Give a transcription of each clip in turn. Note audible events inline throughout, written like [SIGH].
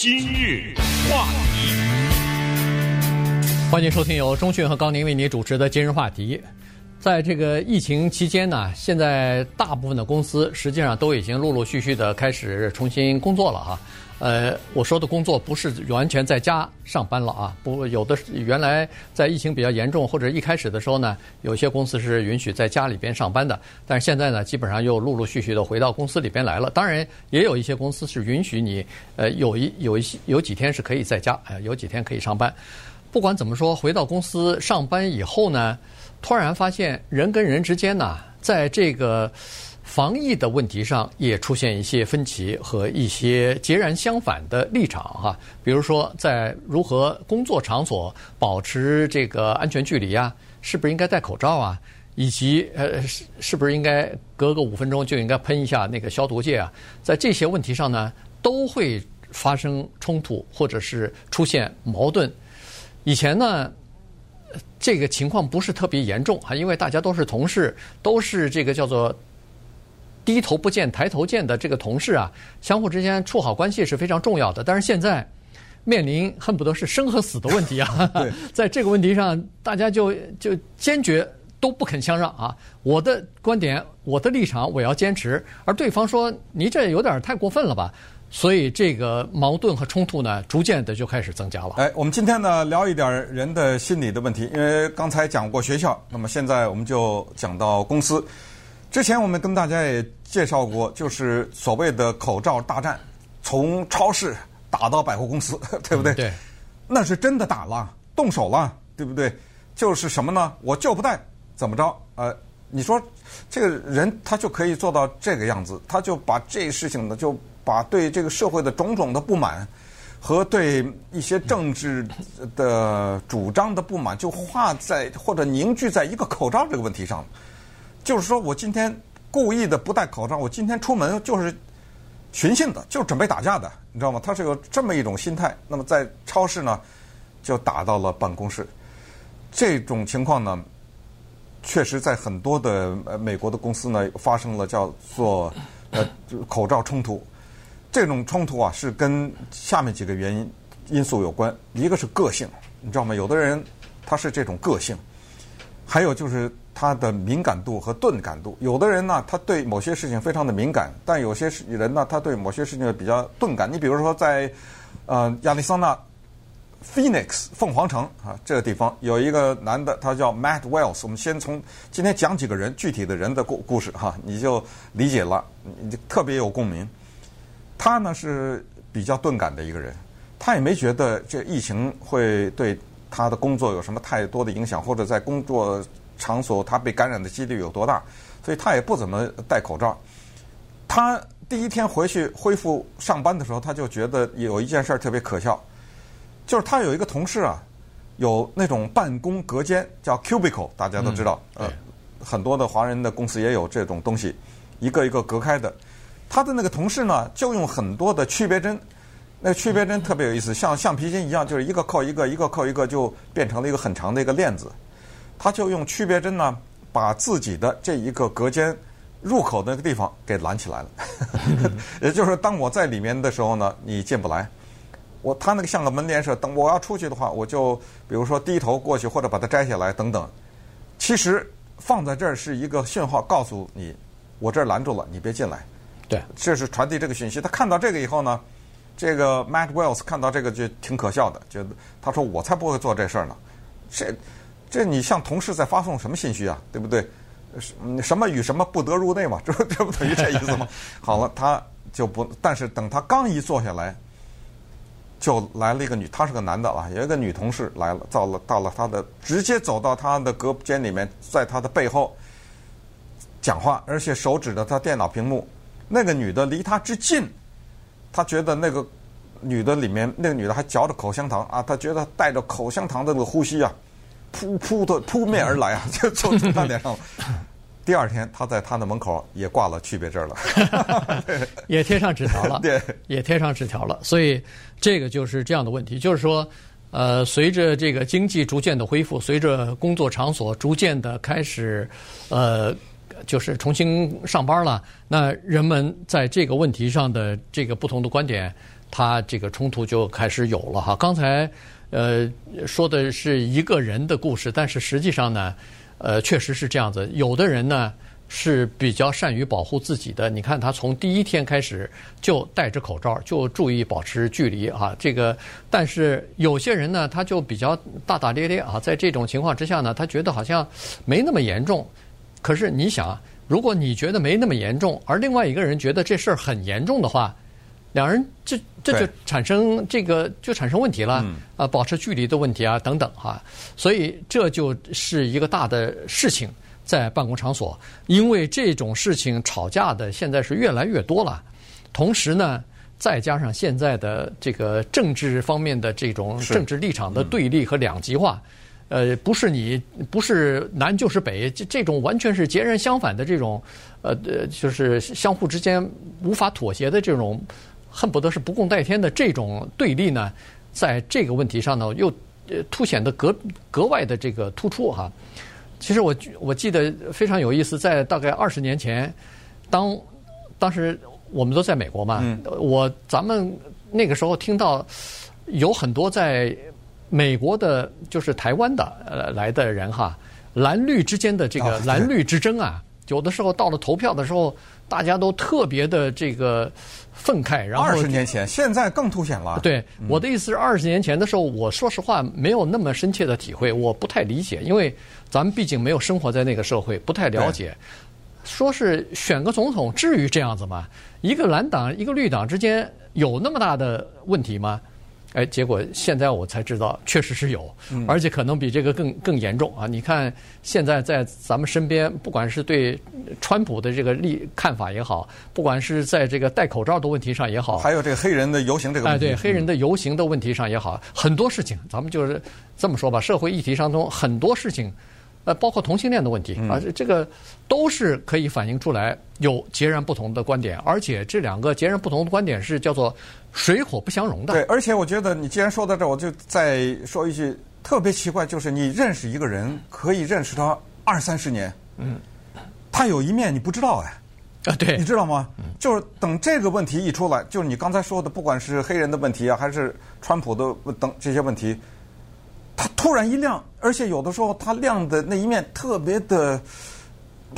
今日话题，欢迎收听由钟讯和高宁为您主持的今日话题。在这个疫情期间呢，现在大部分的公司实际上都已经陆陆续续的开始重新工作了啊。呃，我说的工作不是完全在家上班了啊，不，有的原来在疫情比较严重或者一开始的时候呢，有些公司是允许在家里边上班的，但是现在呢，基本上又陆陆续续的回到公司里边来了。当然，也有一些公司是允许你，呃，有一有一些有几天是可以在家，呃，有几天可以上班。不管怎么说，回到公司上班以后呢，突然发现人跟人之间呢，在这个。防疫的问题上也出现一些分歧和一些截然相反的立场哈，比如说在如何工作场所保持这个安全距离啊，是不是应该戴口罩啊，以及呃是是不是应该隔个五分钟就应该喷一下那个消毒剂啊，在这些问题上呢，都会发生冲突或者是出现矛盾。以前呢，这个情况不是特别严重哈，因为大家都是同事，都是这个叫做。低头不见抬头见的这个同事啊，相互之间处好关系是非常重要的。但是现在面临恨不得是生和死的问题啊，[LAUGHS] 对 [LAUGHS] 在这个问题上，大家就就坚决都不肯相让啊。我的观点，我的立场，我要坚持，而对方说你这有点太过分了吧？所以这个矛盾和冲突呢，逐渐的就开始增加了。哎，我们今天呢聊一点人的心理的问题，因为刚才讲过学校，那么现在我们就讲到公司。之前我们跟大家也介绍过，就是所谓的口罩大战，从超市打到百货公司，[LAUGHS] 对不对？对，那是真的打了，动手了，对不对？就是什么呢？我就不戴，怎么着？呃，你说这个人他就可以做到这个样子，他就把这事情呢，就把对这个社会的种种的不满和对一些政治的主张的不满，就画在或者凝聚在一个口罩这个问题上。就是说我今天故意的不戴口罩，我今天出门就是寻衅的，就是准备打架的，你知道吗？他是有这么一种心态。那么在超市呢，就打到了办公室。这种情况呢，确实在很多的呃美国的公司呢发生了叫做呃口罩冲突。这种冲突啊是跟下面几个原因因素有关。一个是个性，你知道吗？有的人他是这种个性，还有就是。他的敏感度和钝感度，有的人呢，他对某些事情非常的敏感，但有些人呢，他对某些事情比较钝感。你比如说在，呃，亚利桑那，Phoenix 凤凰城啊这个地方有一个男的，他叫 Matt Wells。我们先从今天讲几个人具体的人的故故事哈，你就理解了，你就特别有共鸣。他呢是比较钝感的一个人，他也没觉得这疫情会对他的工作有什么太多的影响，或者在工作。场所他被感染的几率有多大？所以他也不怎么戴口罩。他第一天回去恢复上班的时候，他就觉得有一件事儿特别可笑，就是他有一个同事啊，有那种办公隔间叫 cubicle，大家都知道，呃，很多的华人的公司也有这种东西，一个一个隔开的。他的那个同事呢，就用很多的区别针，那个区别针特别有意思，像橡皮筋一样，就是一个扣一个，一个扣一个，就变成了一个很长的一个链子。他就用区别针呢，把自己的这一个隔间入口的那个地方给拦起来了。[LAUGHS] 也就是说，当我在里面的时候呢，你进不来。我他那个像个门帘似的，等我要出去的话，我就比如说低头过去，或者把它摘下来等等。其实放在这儿是一个讯号，告诉你我这儿拦住了，你别进来。对，这是传递这个讯息。他看到这个以后呢，这个 Matt Wells 看到这个就挺可笑的，觉得他说我才不会做这事儿呢，这。这你向同事在发送什么信息啊？对不对？什么与什么不得入内嘛？这 [LAUGHS] 这不等于这意思吗？[LAUGHS] 好了，他就不，但是等他刚一坐下来，就来了一个女，他是个男的啊，有一个女同事来了，到了到了他的，直接走到他的隔间里面，在他的背后讲话，而且手指着他电脑屏幕。那个女的离他之近，他觉得那个女的里面，那个女的还嚼着口香糖啊，他觉得带着口香糖的那个呼吸啊。扑扑的扑面而来啊，就 [LAUGHS] 就从他脸上。第二天，他在他的门口也挂了区别证了，[LAUGHS] 也贴上纸条了，对，也贴上纸条了。所以这个就是这样的问题，就是说，呃，随着这个经济逐渐的恢复，随着工作场所逐渐的开始，呃，就是重新上班了，那人们在这个问题上的这个不同的观点。他这个冲突就开始有了哈。刚才呃说的是一个人的故事，但是实际上呢，呃确实是这样子。有的人呢是比较善于保护自己的，你看他从第一天开始就戴着口罩，就注意保持距离啊。这个，但是有些人呢，他就比较大大咧咧啊，在这种情况之下呢，他觉得好像没那么严重。可是你想，如果你觉得没那么严重，而另外一个人觉得这事儿很严重的话，两人这这就产生这个就产生问题了啊，保持距离的问题啊等等哈，所以这就是一个大的事情在办公场所，因为这种事情吵架的现在是越来越多了，同时呢，再加上现在的这个政治方面的这种政治立场的对立和两极化。呃，不是你，不是南就是北，这这种完全是截然相反的这种，呃呃，就是相互之间无法妥协的这种，恨不得是不共戴天的这种对立呢，在这个问题上呢，又呃凸显的格格外的这个突出哈。其实我我记得非常有意思，在大概二十年前，当当时我们都在美国嘛，嗯、我咱们那个时候听到有很多在。美国的，就是台湾的呃来的人哈，蓝绿之间的这个蓝绿之争啊，有的时候到了投票的时候，大家都特别的这个愤慨。然后二十年前，现在更凸显了。对，我的意思是，二十年前的时候，我说实话没有那么深切的体会，我不太理解，因为咱们毕竟没有生活在那个社会，不太了解。说是选个总统，至于这样子吗？一个蓝党，一个绿党之间有那么大的问题吗？哎，结果现在我才知道，确实是有，而且可能比这个更更严重啊！你看，现在在咱们身边，不管是对川普的这个立看法也好，不管是在这个戴口罩的问题上也好，还有这个黑人的游行这个问题，哎，对黑人的游行的问题上也好，很多事情，咱们就是这么说吧，社会议题当中很多事情。呃，包括同性恋的问题啊，这个都是可以反映出来有截然不同的观点，而且这两个截然不同的观点是叫做水火不相容的。对，而且我觉得你既然说到这儿，我就再说一句特别奇怪，就是你认识一个人可以认识他二三十年，嗯，他有一面你不知道哎，啊对，你知道吗？就是等这个问题一出来，就是你刚才说的，不管是黑人的问题啊，还是川普的等这些问题。他突然一亮，而且有的时候他亮的那一面特别的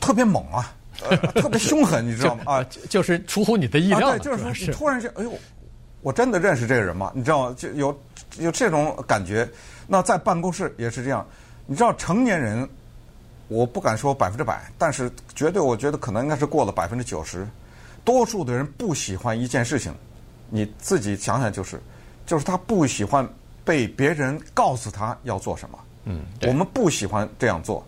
特别猛啊，呃、特别凶狠，你知道吗？啊，就是出乎你的意料，啊、对，就是说你突然间，哎呦，我真的认识这个人吗？你知道吗？就有有这种感觉。那在办公室也是这样，你知道成年人，我不敢说百分之百，但是绝对我觉得可能应该是过了百分之九十。多数的人不喜欢一件事情，你自己想想就是，就是他不喜欢。被别人告诉他要做什么，嗯，我们不喜欢这样做。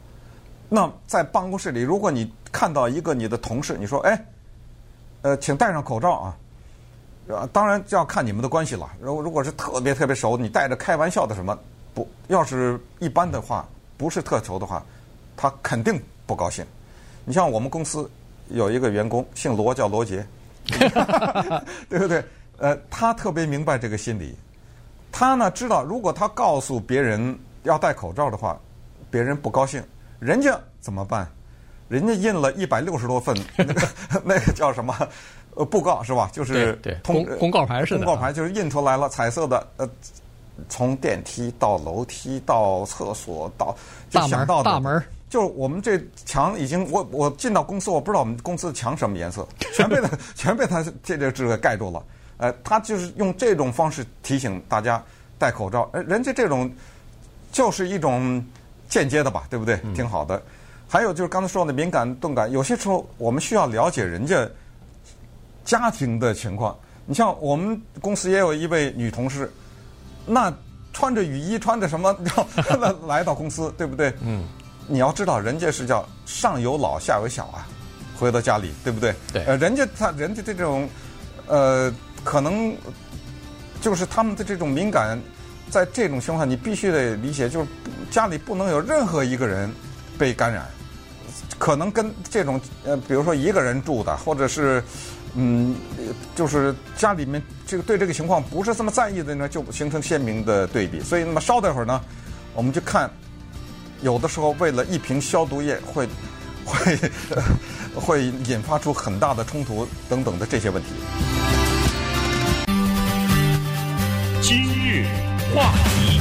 那在办公室里，如果你看到一个你的同事，你说：“哎，呃，请戴上口罩啊。”当然就要看你们的关系了。如果如果是特别特别熟，你带着开玩笑的什么不？要是一般的话，不是特熟的话，他肯定不高兴。你像我们公司有一个员工姓罗，叫罗杰，[LAUGHS] 对不对？呃，他特别明白这个心理。他呢知道，如果他告诉别人要戴口罩的话，别人不高兴，人家怎么办？人家印了一百六十多份 [LAUGHS] 那个那个叫什么呃布告是吧？就是通公公告牌似的。公告牌就是印出来了，彩色的呃，从电梯到楼梯到厕所到就想到大门，大门就是我们这墙已经我我进到公司，我不知道我们公司的墙什么颜色，[LAUGHS] 全被他全被他这个这个盖住了。呃，他就是用这种方式提醒大家戴口罩。呃，人家这种就是一种间接的吧，对不对？挺好的。还有就是刚才说的敏感钝感，有些时候我们需要了解人家家庭的情况。你像我们公司也有一位女同事，那穿着雨衣，穿着什么，那来到公司，[LAUGHS] 对不对？嗯。你要知道，人家是叫上有老下有小啊，回到家里，对不对？对。呃，人家他人家这种呃。可能就是他们的这种敏感，在这种情况下，你必须得理解，就是家里不能有任何一个人被感染。可能跟这种呃，比如说一个人住的，或者是嗯，就是家里面这个对这个情况不是这么在意的呢，就形成鲜明的对比。所以那么稍等会儿呢，我们就看，有的时候为了一瓶消毒液会 [LAUGHS] 会 [LAUGHS] 会引发出很大的冲突等等的这些问题。今日话题。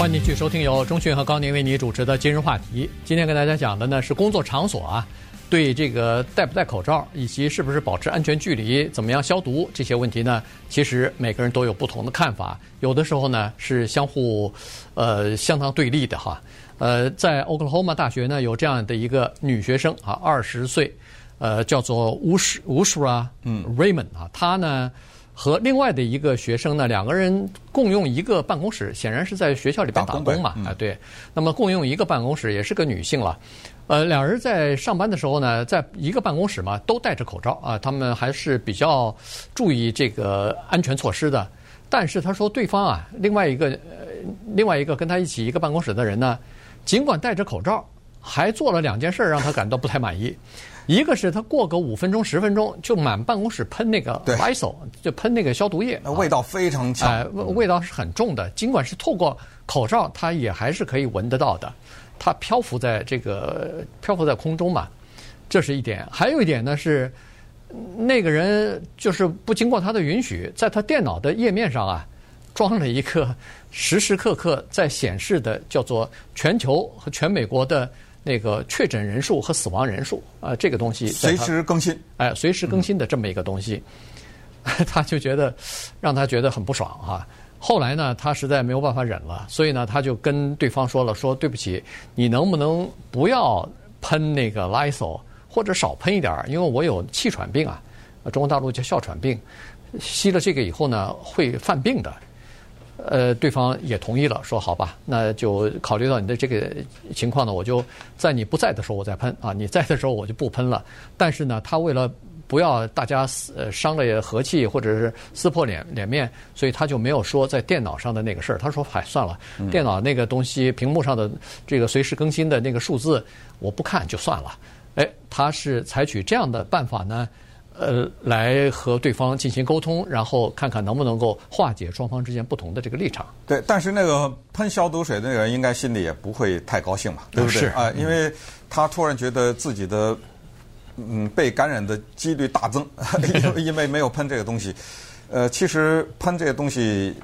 欢迎继续收听由钟讯和高宁为你主持的今日话题。今天跟大家讲的呢是工作场所啊，对这个戴不戴口罩，以及是不是保持安全距离，怎么样消毒这些问题呢？其实每个人都有不同的看法，有的时候呢是相互呃相当对立的哈。呃，在 Oklahoma 大学呢有这样的一个女学生啊，二十岁，呃，叫做 Ushra 嗯 Raymond 啊，她呢。和另外的一个学生呢，两个人共用一个办公室，显然是在学校里边打工嘛，啊对。那么共用一个办公室，也是个女性了。呃，两人在上班的时候呢，在一个办公室嘛，都戴着口罩啊，他们还是比较注意这个安全措施的。但是他说，对方啊，另外一个呃，另外一个跟他一起一个办公室的人呢，尽管戴着口罩，还做了两件事让他感到不太满意。[LAUGHS] 一个是他过个五分钟十分钟就满办公室喷那个 Lysol，就喷那个消毒液，那味道非常强，哎，味道是很重的。尽管是透过口罩，他也还是可以闻得到的。他漂浮在这个漂浮在空中嘛，这是一点。还有一点呢是，那个人就是不经过他的允许，在他电脑的页面上啊，装了一个时时刻刻在显示的叫做全球和全美国的。那个确诊人数和死亡人数啊，这个东西随时更新，哎，随时更新的这么一个东西，嗯、[LAUGHS] 他就觉得让他觉得很不爽哈。后来呢，他实在没有办法忍了，所以呢，他就跟对方说了，说对不起，你能不能不要喷那个 Lysol，或者少喷一点儿，因为我有气喘病啊，中国大陆叫哮喘病，吸了这个以后呢，会犯病的。呃，对方也同意了，说好吧，那就考虑到你的这个情况呢，我就在你不在的时候我再喷啊，你在的时候我就不喷了。但是呢，他为了不要大家呃伤了和气或者是撕破脸脸面，所以他就没有说在电脑上的那个事儿。他说，嗨，算了，电脑那个东西屏幕上的这个随时更新的那个数字，我不看就算了。哎，他是采取这样的办法呢。呃，来和对方进行沟通，然后看看能不能够化解双方之间不同的这个立场。对，但是那个喷消毒水的那个人应该心里也不会太高兴嘛，对不对？啊、呃，因为他突然觉得自己的嗯被感染的几率大增，[LAUGHS] [LAUGHS] 因为没有喷这个东西。呃，其实喷这个东西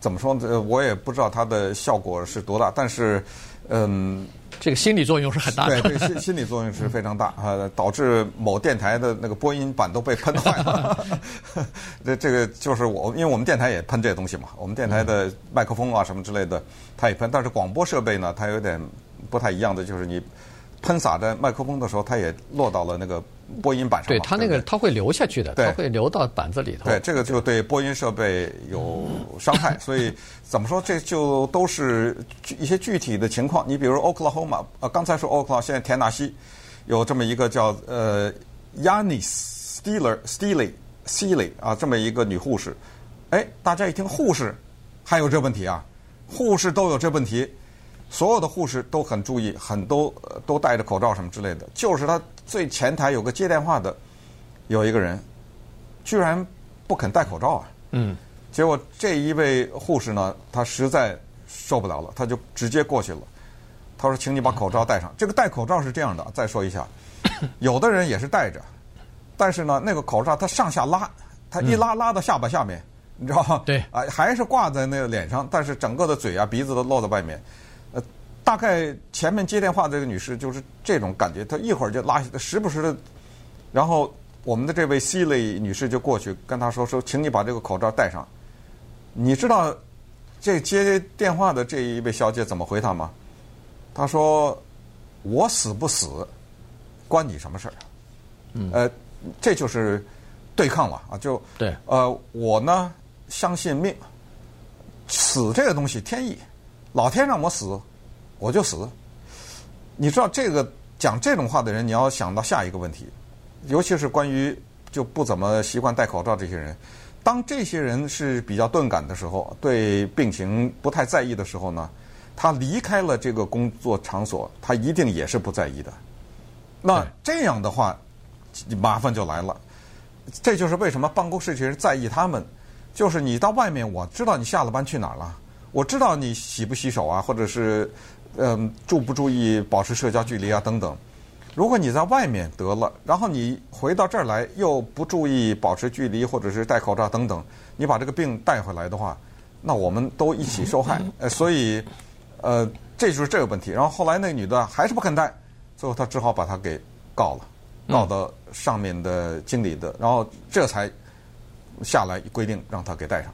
怎么说呢？我也不知道它的效果是多大，但是嗯。这个心理作用是很大的，对，对，心心理作用是非常大啊，[LAUGHS] 导致某电台的那个播音板都被喷坏了。[LAUGHS] 这这个就是我，因为我们电台也喷这些东西嘛，我们电台的麦克风啊什么之类的，它也喷。但是广播设备呢，它有点不太一样的，就是你。喷洒在麦克风的时候，它也落到了那个播音板上。对，它那个它会流下去的，它会流到板子里头。对，这个就对播音设备有伤害。[LAUGHS] 所以怎么说，这就都是一些具体的情况。你比如 Oklahoma，呃，刚才说 Oklahoma，现在田纳西有这么一个叫呃 Yannis Steeler Steely Seely 啊，这么一个女护士。哎，大家一听护士还有这问题啊，护士都有这问题。所有的护士都很注意，很多都戴着口罩什么之类的。就是他最前台有个接电话的，有一个人，居然不肯戴口罩啊！嗯。结果这一位护士呢，他实在受不了了，他就直接过去了。他说：“请你把口罩戴上。”这个戴口罩是这样的，再说一下，[COUGHS] 有的人也是戴着，但是呢，那个口罩他上下拉，他一拉拉到下巴下面，你知道吗？对。啊，还是挂在那个脸上，但是整个的嘴啊、鼻子都露在外面。呃，大概前面接电话的这个女士就是这种感觉，她一会儿就拉，时不时的，然后我们的这位 C 类女士就过去跟她说说，请你把这个口罩戴上。你知道这接电话的这一位小姐怎么回她吗？她说：“我死不死，关你什么事儿？”嗯，呃，这就是对抗了啊！就对，呃，我呢相信命，死这个东西天意。老天让我死，我就死。你知道这个讲这种话的人，你要想到下一个问题，尤其是关于就不怎么习惯戴口罩这些人。当这些人是比较钝感的时候，对病情不太在意的时候呢，他离开了这个工作场所，他一定也是不在意的。那这样的话，麻烦就来了。这就是为什么办公室这些人在意他们，就是你到外面，我知道你下了班去哪儿了。我知道你洗不洗手啊，或者是嗯注不注意保持社交距离啊等等。如果你在外面得了，然后你回到这儿来又不注意保持距离，或者是戴口罩等等，你把这个病带回来的话，那我们都一起受害。呃，所以，呃，这就是这个问题。然后后来那个女的还是不肯戴，最后他只好把她给告了，告到上面的经理的，然后这才下来规定让她给戴上。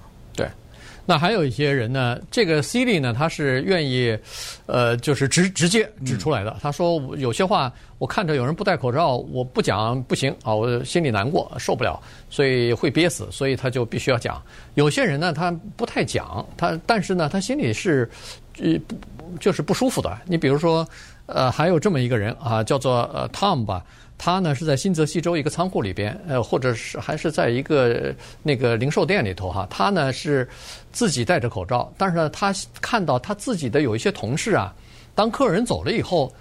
对。那还有一些人呢，这个 Silly 呢，他是愿意，呃，就是直直接指出来的。他说有些话，我看着有人不戴口罩，我不讲不行啊，我心里难过，受不了，所以会憋死，所以他就必须要讲。有些人呢，他不太讲，他但是呢，他心里是，呃，不就是不舒服的。你比如说，呃，还有这么一个人啊，叫做呃 Tom 吧。他呢是在新泽西州一个仓库里边，呃，或者是还是在一个那个零售店里头哈。他呢是自己戴着口罩，但是呢，他看到他自己的有一些同事啊，当客人走了以后，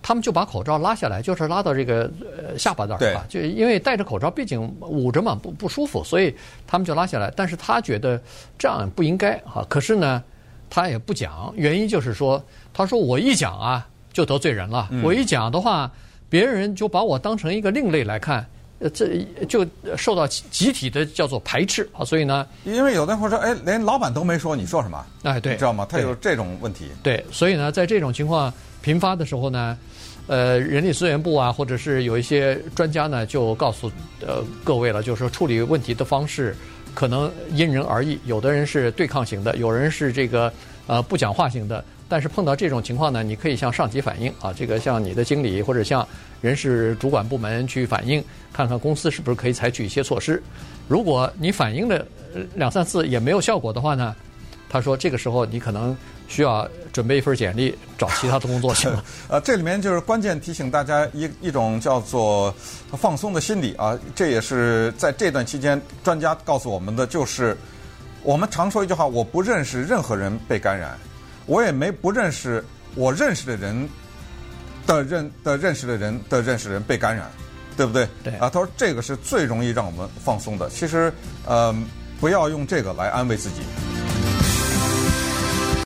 他们就把口罩拉下来，就是拉到这个呃下巴那儿吧，就因为戴着口罩毕竟捂着嘛，不不舒服，所以他们就拉下来。但是他觉得这样不应该哈，可是呢，他也不讲，原因就是说，他说我一讲啊就得罪人了，我一讲的话。别人就把我当成一个另类来看，呃，这就受到集体的叫做排斥啊，所以呢，因为有的人会说，哎，连老板都没说，你说什么？哎，对，你知道吗？他有这种问题。对，所以呢，在这种情况频发的时候呢，呃，人力资源部啊，或者是有一些专家呢，就告诉呃各位了，就是说处理问题的方式可能因人而异，有的人是对抗型的，有人是这个呃不讲话型的。但是碰到这种情况呢，你可以向上级反映啊，这个向你的经理或者向人事主管部门去反映，看看公司是不是可以采取一些措施。如果你反映了两三次也没有效果的话呢，他说这个时候你可能需要准备一份简历，找其他的工作去了。[LAUGHS] 呃，这里面就是关键提醒大家一一种叫做放松的心理啊，这也是在这段期间专家告诉我们的，就是我们常说一句话：我不认识任何人被感染。我也没不认识我认识的人的认的认识的人的认识人被感染，对不对？对啊，他说这个是最容易让我们放松的。其实，呃，不要用这个来安慰自己。